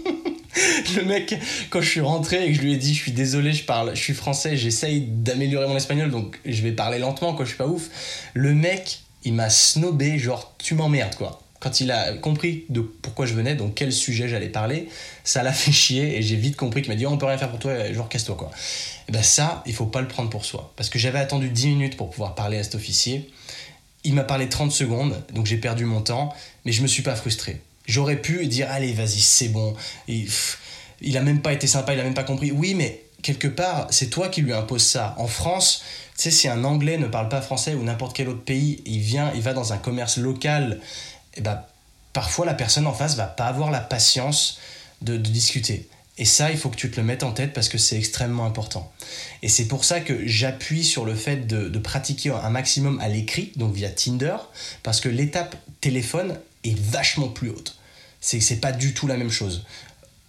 *laughs* le mec, quand je suis rentré et que je lui ai dit, je suis désolé, je parle, je suis français, j'essaye d'améliorer mon espagnol, donc je vais parler lentement, quoi, je suis pas ouf. Le mec, il m'a snobé, genre, tu m'emmerdes, quoi. Quand il a compris de pourquoi je venais, donc quel sujet j'allais parler, ça l'a *laughs* fait chier et j'ai vite compris qu'il m'a dit oh, on peut rien faire pour toi, genre casse-toi quoi. Et ben ça, il faut pas le prendre pour soi. Parce que j'avais attendu 10 minutes pour pouvoir parler à cet officier. Il m'a parlé 30 secondes, donc j'ai perdu mon temps, mais je me suis pas frustré. J'aurais pu dire allez vas-y c'est bon. Il a même pas été sympa, il a même pas compris. Oui, mais quelque part, c'est toi qui lui imposes ça. En France, tu sais, si un Anglais ne parle pas français ou n'importe quel autre pays, il vient, il va dans un commerce local, et eh ben, parfois la personne en face va pas avoir la patience de, discuter. Et ça, il faut que tu te le mettes en tête parce que c'est extrêmement important. Et c'est pour ça que j'appuie sur le fait de, de pratiquer un maximum à l'écrit, donc via Tinder, parce que l'étape téléphone est vachement plus haute. C'est pas du tout la même chose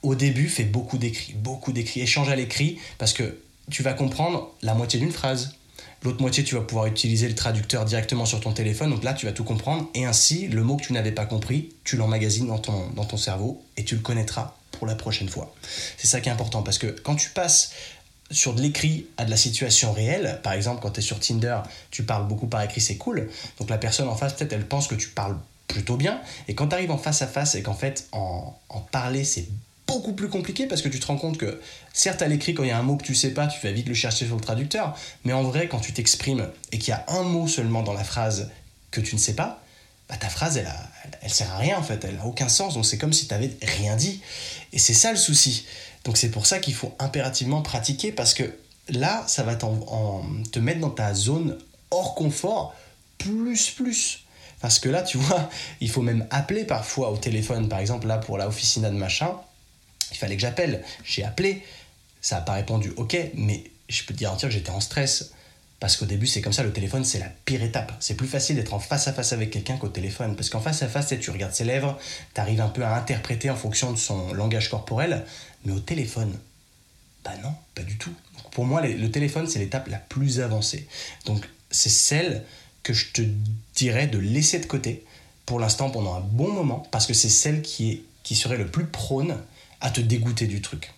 au début, fais beaucoup d'écrits, beaucoup d'écrits, échange à l'écrit, parce que tu vas comprendre la moitié d'une phrase. L'autre moitié, tu vas pouvoir utiliser le traducteur directement sur ton téléphone, donc là, tu vas tout comprendre, et ainsi, le mot que tu n'avais pas compris, tu l'emmagasines dans ton, dans ton cerveau, et tu le connaîtras pour la prochaine fois. C'est ça qui est important, parce que quand tu passes sur de l'écrit à de la situation réelle, par exemple, quand tu es sur Tinder, tu parles beaucoup par écrit, c'est cool, donc la personne en face, peut-être, elle pense que tu parles plutôt bien, et quand tu arrives en face à face, et qu'en fait, en, parler, c'est beaucoup plus compliqué parce que tu te rends compte que, certes, à l'écrit, quand il y a un mot que tu sais pas, tu vas vite le chercher sur le traducteur, mais en vrai, quand tu t'exprimes et qu'il y a un mot seulement dans la phrase que tu ne sais pas, bah, ta phrase, elle, elle sert à rien en fait, elle n'a aucun sens, donc c'est comme si tu n'avais rien dit. Et c'est ça le souci. Donc c'est pour ça qu'il faut impérativement pratiquer parce que là, ça va te mettre dans ta zone hors confort plus plus. Parce que là, tu vois, *laughs* il faut même appeler parfois au téléphone, par exemple, là pour la officina de machin. Il fallait que j'appelle. J'ai appelé. Ça n'a pas répondu, ok, mais je peux te garantir que j'étais en stress. Parce qu'au début, c'est comme ça, le téléphone, c'est la pire étape. C'est plus facile d'être en face à face avec quelqu'un qu'au téléphone. Parce qu'en face à face, tu regardes ses lèvres, tu arrives un peu à interpréter en fonction de son langage corporel. Mais au téléphone, bah non, pas du tout. pour moi, le téléphone, c'est l'étape la plus avancée. Donc, c'est celle que je te dirais de laisser de côté pour l'instant pendant un bon moment, parce que c'est celle qui, est, qui serait le plus prône à te dégoûter du truc.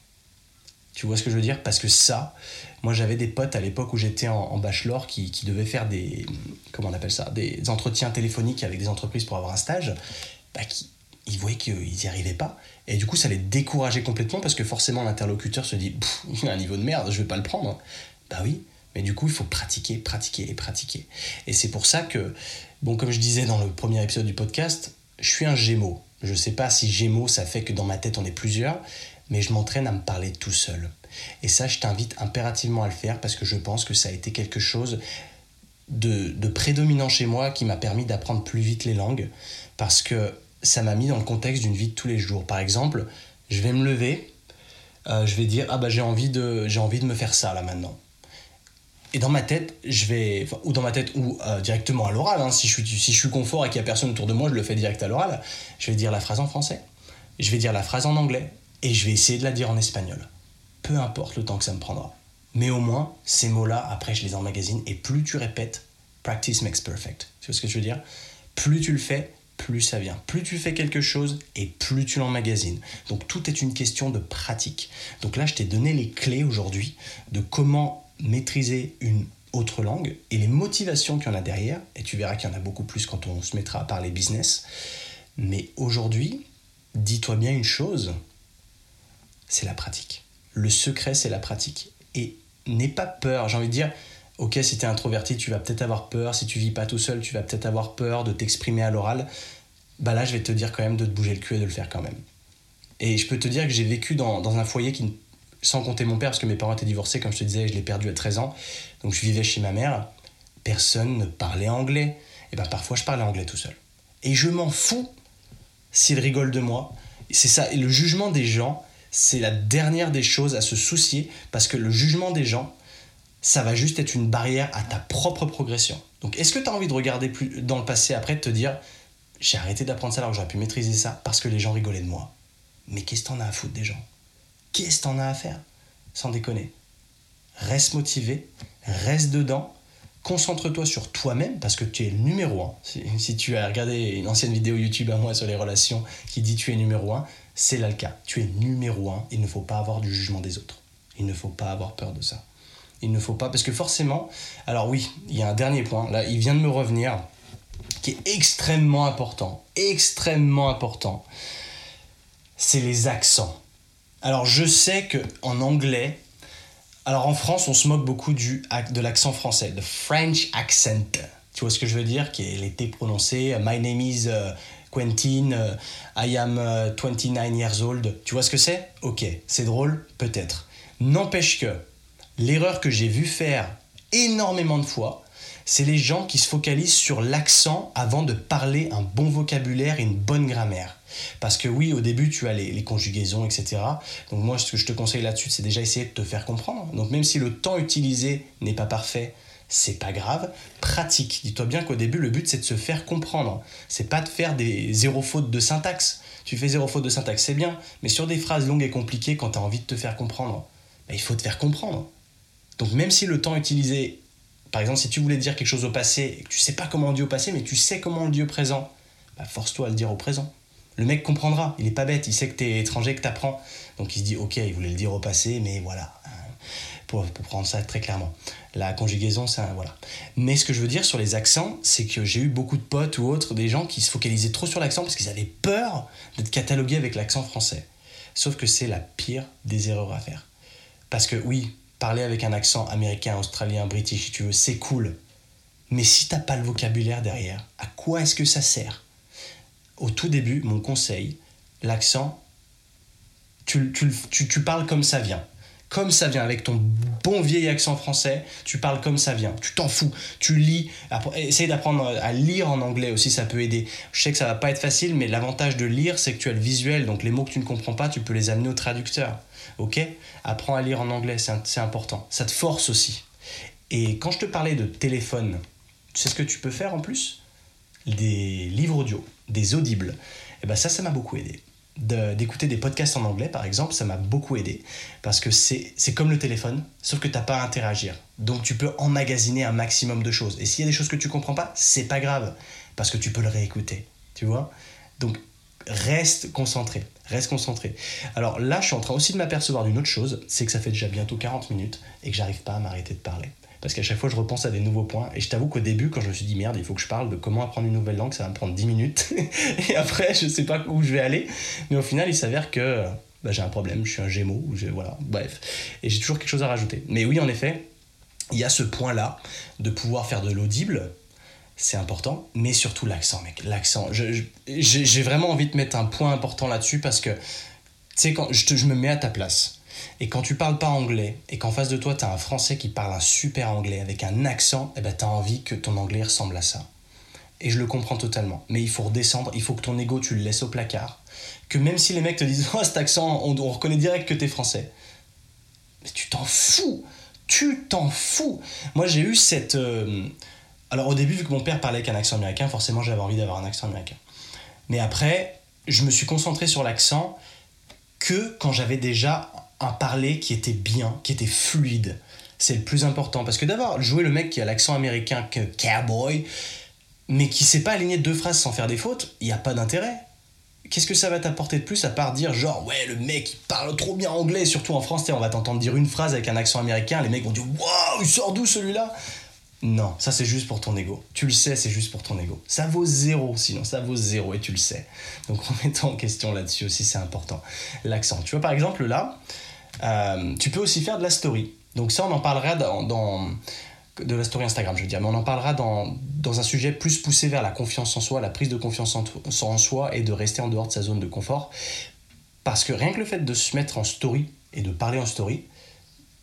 Tu vois ce que je veux dire? Parce que ça, moi j'avais des potes à l'époque où j'étais en, bachelor qui, devaient faire des, comment on appelle ça, des entretiens téléphoniques avec des entreprises pour avoir un stage, bah, qui, ils voyaient qu'ils n'y arrivaient pas. Et du coup, ça les décourageait complètement parce que forcément l'interlocuteur se dit, il a un niveau de merde, je vais pas le prendre. Bah oui, mais du coup, il faut pratiquer, pratiquer et pratiquer. Et c'est pour ça que, bon, comme je disais dans le premier épisode du podcast, je suis un gémeaux. Je ne sais pas si Gémeaux, ça fait que dans ma tête on est plusieurs, mais je m'entraîne à me parler tout seul. Et ça, je t'invite impérativement à le faire parce que je pense que ça a été quelque chose de, de prédominant chez moi qui m'a permis d'apprendre plus vite les langues parce que ça m'a mis dans le contexte d'une vie de tous les jours. Par exemple, je vais me lever, euh, je vais dire ah bah j'ai envie de j'ai envie de me faire ça là maintenant. Et dans ma tête, je vais ou dans ma tête ou euh, directement à l'oral. Hein, si je suis si je suis confort et qu'il y a personne autour de moi, je le fais direct à l'oral. Je vais dire la phrase en français. Je vais dire la phrase en anglais et je vais essayer de la dire en espagnol. Peu importe le temps que ça me prendra. Mais au moins, ces mots-là, après, je les emmagasine. Et plus tu répètes, practice makes perfect. Tu vois ce que je veux dire? Plus tu le fais, plus ça vient. Plus tu fais quelque chose et plus tu l'emmagasines. Donc tout est une question de pratique. Donc là, je t'ai donné les clés aujourd'hui de comment maîtriser une autre langue et les motivations qu'il y en a derrière. Et tu verras qu'il y en a beaucoup plus quand on se mettra à parler business. Mais aujourd'hui, dis-toi bien une chose, c'est la pratique. Le secret, c'est la pratique. Et n'aie pas peur, j'ai envie de dire, ok, si tu es introverti, tu vas peut-être avoir peur, si tu vis pas tout seul, tu vas peut-être avoir peur de t'exprimer à l'oral, bah là, je vais te dire quand même de te bouger le cul et de le faire quand même. Et je peux te dire que j'ai vécu dans, un foyer qui, sans compter mon père, parce que mes parents étaient divorcés, comme je te disais, je l'ai perdu à 13 ans, donc je vivais chez ma mère, personne ne parlait anglais. Et ben parfois, je parlais anglais tout seul. Et je m'en fous s'ils rigolent de moi. C'est ça, et le jugement des gens, c'est la dernière des choses à se soucier parce que le jugement des gens, ça va juste être une barrière à ta propre progression. Donc est-ce que tu as envie de regarder plus dans le passé après de te dire j'ai arrêté d'apprendre ça alors que j'aurais pu maîtriser ça parce que les gens rigolaient de moi? Mais qu'est-ce que t'en as à foutre des gens? Qu'est-ce que t'en as à faire Sans déconner. Reste motivé, reste dedans, concentre-toi sur toi-même parce que tu es le numéro un. Si, tu as regardé une ancienne vidéo YouTube à moi sur les relations qui dit tu es numéro un, c'est là le cas. Tu es numéro un. Il ne faut pas avoir du jugement des autres. Il ne faut pas avoir peur de ça. Il ne faut pas, parce que forcément, alors oui, il y a un dernier point, là, il vient de me revenir, qui est extrêmement important, extrêmement important, c'est les accents. Alors je sais que en anglais, alors en France, on se moque beaucoup de l'accent français, the French accent. Tu vois ce que je veux dire? Qui a été prononcé My name is euh, Quentin, euh, I am 29 euh, years old. Tu vois ce que c'est? Ok, c'est drôle, peut-être. N'empêche que l'erreur que j'ai vu faire énormément de fois, c'est les gens qui se focalisent sur l'accent avant de parler un bon vocabulaire et une bonne grammaire. Parce que oui, au début, tu as les, conjugaisons, etc. Donc moi, ce que je te conseille là-dessus, c'est déjà essayer de te faire comprendre. Donc même si le temps utilisé n'est pas parfait, c'est pas grave, pratique. Dis-toi bien qu'au début, le but c'est de se faire comprendre. C'est pas de faire des zéro fautes de syntaxe. Tu fais zéro faute de syntaxe, c'est bien, mais sur des phrases longues et compliquées, quand tu as envie de te faire comprendre, bah, il faut te faire comprendre. Donc même si le temps utilisé, par exemple, si tu voulais dire quelque chose au passé et que tu sais pas comment on dit au passé, mais tu sais comment le dit au présent, bah, force-toi à le dire au présent. Le mec comprendra, il est pas bête, il sait que tu es étranger, que tu apprends. Donc il se dit, ok, il voulait le dire au passé, mais voilà, pour, prendre ça très clairement. La conjugaison, c'est voilà. Mais ce que je veux dire sur les accents, c'est que j'ai eu beaucoup de potes ou autres, des gens qui se focalisaient trop sur l'accent parce qu'ils avaient peur d'être catalogués avec l'accent français. Sauf que c'est la pire des erreurs à faire. Parce que oui, parler avec un accent américain, australien, british, si tu veux, c'est cool. Mais si t'as pas le vocabulaire derrière, à quoi est-ce que ça sert? Au tout début, mon conseil, l'accent, tu, parles comme ça vient comme ça vient, avec ton bon vieil accent français, tu parles comme ça vient. Tu t'en fous, tu lis. Essaye d'apprendre à lire en anglais aussi, ça peut aider. Je sais que ça va pas être facile, mais l'avantage de lire, c'est que tu as le visuel, donc les mots que tu ne comprends pas, tu peux les amener au traducteur. Ok? Apprends à lire en anglais, c'est important. Ça te force aussi. Et quand je te parlais de téléphone, tu sais ce que tu peux faire en plus? Des livres audio, des audibles. Et eh ben ça, ça m'a beaucoup aidé d'écouter des podcasts en anglais, par exemple, ça m'a beaucoup aidé. Parce que c'est comme le téléphone, sauf que tu n'as pas à interagir. Donc tu peux emmagasiner un maximum de choses. Et s'il y a des choses que tu comprends pas, c'est pas grave. Parce que tu peux le réécouter. Tu vois? Donc reste concentré. Reste concentré. Alors là, je suis en train aussi de m'apercevoir d'une autre chose, c'est que ça fait déjà bientôt 40 minutes et que j'arrive pas à m'arrêter de parler parce qu'à chaque fois je repense à des nouveaux points. Et je t'avoue qu'au début, quand je me suis dit merde, il faut que je parle de comment apprendre une nouvelle langue, ça va me prendre 10 minutes. *laughs* et après, je sais pas où je vais aller. Mais au final, il s'avère que bah, j'ai un problème, je suis un gémeau, voilà, bref. Et j'ai toujours quelque chose à rajouter. Mais oui, en effet, il y a ce point-là de pouvoir faire de l'audible. C'est important, mais surtout l'accent, mec. L'accent. J'ai vraiment envie de mettre un point important là-dessus parce que, tu sais, quand je me mets à ta place, et quand tu parles pas anglais et qu'en face de toi tu as un français qui parle un super anglais avec un accent, eh ben tu as envie que ton anglais ressemble à ça. Et je le comprends totalement. Mais il faut redescendre, il faut que ton ego, tu le laisses au placard. Que même si les mecs te disent, *laughs* oh cet accent, on, reconnaît direct que t'es français. Mais tu t'en fous Tu t'en fous Moi j'ai eu cette... Euh, alors au début, vu que mon père parlait avec un accent américain, forcément j'avais envie d'avoir un accent américain. Mais après, je me suis concentré sur l'accent que quand j'avais déjà un parler qui était bien, qui était fluide. C'est le plus important. Parce que d'abord, jouer le mec qui a l'accent américain que cowboy, mais qui sait pas aligner deux phrases sans faire des fautes, il n'y a pas d'intérêt. Qu'est-ce que ça va t'apporter de plus à part dire genre ouais le mec il parle trop bien anglais surtout en français on va t'entendre dire une phrase avec un accent américain les mecs vont dire waouh il sort d'où celui-là? Non, ça c'est juste pour ton ego. Tu le sais, c'est juste pour ton ego. Ça vaut zéro, sinon ça vaut zéro et tu le sais. Donc *laughs* remettons en question là-dessus aussi, c'est important. L'accent. Tu vois, par exemple, là, euh, tu peux aussi faire de la story. Donc ça, on en parlera dans, de la story Instagram, je veux dire, mais on en parlera dans, dans, un sujet plus poussé vers la confiance en soi, la prise de confiance en, soi et de rester en dehors de sa zone de confort. Parce que rien que le fait de se mettre en story et de parler en story,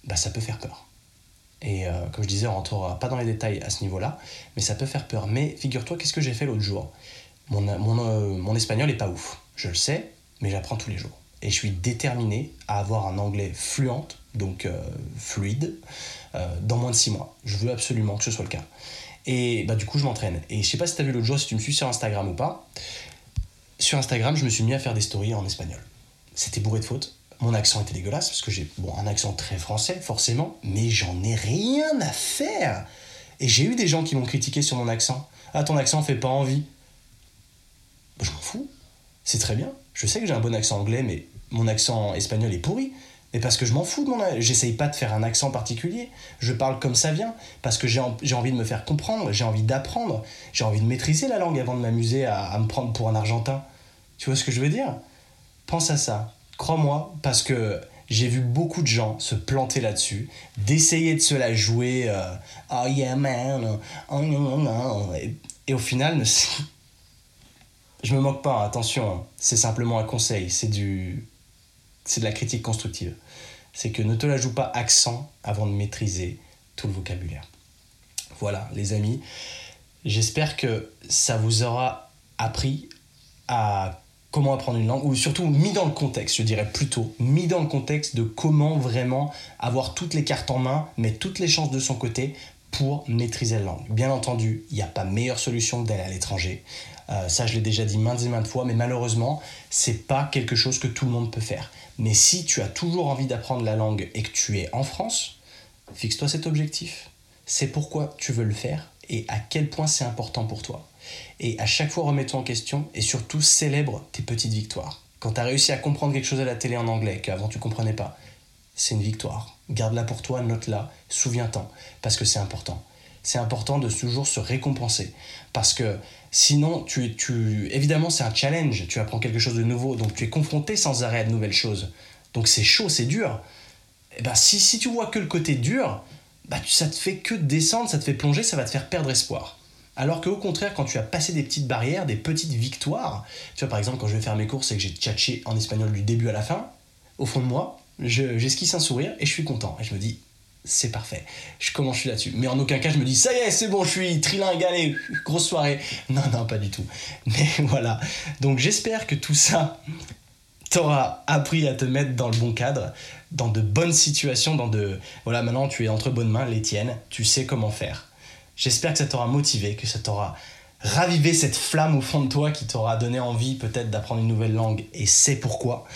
bah, ça peut faire peur. Et euh, comme je disais, on rentrera pas dans les détails à ce niveau-là, mais ça peut faire peur. Mais figure-toi, qu'est-ce que j'ai fait l'autre jour? Mon, mon, euh, mon, espagnol est pas ouf, je le sais, mais j'apprends tous les jours. Et je suis déterminé à avoir un anglais fluent, donc euh, fluide, dans moins de 6 mois. Je veux absolument que ce soit le cas. Et bah, du coup, je m'entraîne. Et je sais pas si tu as vu l'autre jour, si tu me suis sur Instagram ou pas. Sur Instagram, je me suis mis à faire des stories en espagnol. C'était bourré de fautes mon accent était dégueulasse, parce que j'ai bon, un accent très français, forcément, mais j'en ai rien à faire. Et j'ai eu des gens qui m'ont critiqué sur mon accent. Ah, ton accent fait pas envie. Bah, je m'en fous. C'est très bien. Je sais que j'ai un bon accent anglais, mais mon accent espagnol est pourri. Mais parce que je m'en fous de mon J'essaye pas de faire un accent particulier. Je parle comme ça vient. Parce que j'ai envie de me faire comprendre, j'ai envie d'apprendre, j'ai envie de maîtriser la langue avant de m'amuser à, me prendre pour un Argentin. Tu vois ce que je veux dire? Pense à ça. Crois-moi, parce que j'ai vu beaucoup de gens se planter là-dessus, d'essayer de se la jouer euh, Oh yeah man, oh, Et, au final, *laughs* je me moque pas, attention, c'est simplement un conseil, c'est du c'est de la critique constructive. C'est que ne te la joue pas accent avant de maîtriser tout le vocabulaire. Voilà, les amis, j'espère que ça vous aura appris à comment apprendre une langue, ou surtout mis dans le contexte, je dirais plutôt, mis dans le contexte de comment vraiment avoir toutes les cartes en main, mettre toutes les chances de son côté pour maîtriser la langue. Bien entendu, il n'y a pas meilleure solution que d'aller à l'étranger. Euh, ça, je l'ai déjà dit maintes et maintes fois, mais malheureusement, c'est pas quelque chose que tout le monde peut faire. Mais si tu as toujours envie d'apprendre la langue et que tu es en France, fixe-toi cet objectif. C'est pourquoi tu veux le faire et à quel point c'est important pour toi. Et à chaque fois, remets-toi en question et surtout célèbre tes petites victoires. Quand tu as réussi à comprendre quelque chose à la télé en anglais qu'avant tu comprenais pas, c'est une victoire. Garde-la pour toi, note-la, souviens-t'en, parce que c'est important. C'est important de toujours se récompenser. Parce que sinon, tu, tu, évidemment, c'est un challenge. Tu apprends quelque chose de nouveau. Donc, tu es confronté sans arrêt à de nouvelles choses. Donc, c'est chaud, c'est dur. Et eh ben, si, si tu vois que le côté dur, bah, ça te fait que descendre, ça te fait plonger, ça va te faire perdre espoir. Alors qu'au contraire, quand tu as passé des petites barrières, des petites victoires, tu vois, par exemple, quand je vais faire mes courses et que j'ai tchatché en espagnol du début à la fin, au fond de moi, j'esquisse un sourire et je suis content. Et je me dis, c'est parfait. Je commence, là-dessus. Mais en aucun cas, je me dis, ça y est, c'est bon, je suis trilingue, allez, grosse soirée. Non, non, pas du tout. Mais *laughs* voilà. Donc j'espère que tout ça t'aura appris à te mettre dans le bon cadre, dans de bonnes situations, dans de... Voilà, maintenant tu es entre bonnes mains, les tiennes, tu sais comment faire. J'espère que ça t'aura motivé, que ça t'aura ravivé cette flamme au fond de toi qui t'aura donné envie peut-être d'apprendre une nouvelle langue et c'est pourquoi.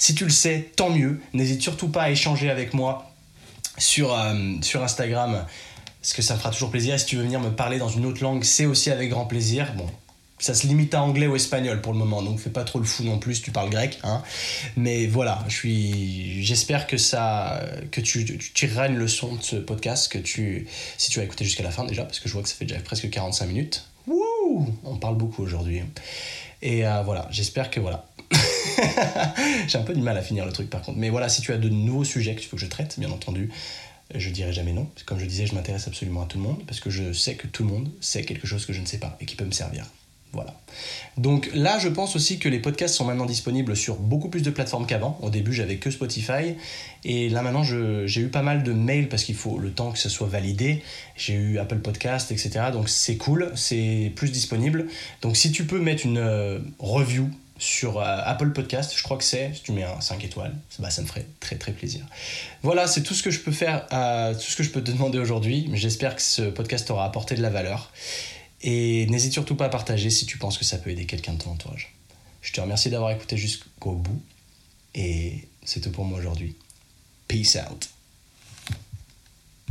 Si tu le sais, tant mieux. N'hésite surtout pas à échanger avec moi sur, euh, sur Instagram parce que ça me fera toujours plaisir. Et si tu veux venir me parler dans une autre langue, c'est aussi avec grand plaisir. Bon, ça se limite à anglais ou espagnol pour le moment, donc fais pas trop le fou non plus, tu parles grec, hein. Mais voilà, je suis, j'espère que ça, que tu, tireras une leçon de ce podcast, que tu, si tu as écouté jusqu'à la fin déjà, parce que je vois que ça fait déjà presque 45 minutes. Wouh, on parle beaucoup aujourd'hui. Et euh, voilà, j'espère que voilà. *laughs* J'ai un peu du mal à finir le truc par contre. Mais voilà, si tu as de nouveaux sujets que tu veux que je traite, bien entendu, je dirai jamais non. Comme je disais, je m'intéresse absolument à tout le monde parce que je sais que tout le monde sait quelque chose que je ne sais pas et qui peut me servir. Voilà. Donc là, je pense aussi que les podcasts sont maintenant disponibles sur beaucoup plus de plateformes qu'avant. Au début, j'avais que Spotify. Et là, maintenant, j'ai eu pas mal de mails parce qu'il faut le temps que ce soit validé. J'ai eu Apple Podcast, etc. Donc c'est cool, c'est plus disponible. Donc si tu peux mettre une euh, review sur euh, Apple Podcast, je crois que c'est, si tu mets un 5 étoiles, bah, ça me ferait très très plaisir. Voilà, c'est tout ce que je peux faire, euh, tout ce que je peux te demander aujourd'hui. J'espère que ce podcast t'aura apporté de la valeur. Et n'hésite surtout pas à partager si tu penses que ça peut aider quelqu'un de ton entourage. Je te remercie d'avoir écouté jusqu'au bout. Et c'est tout pour moi aujourd'hui. Peace out.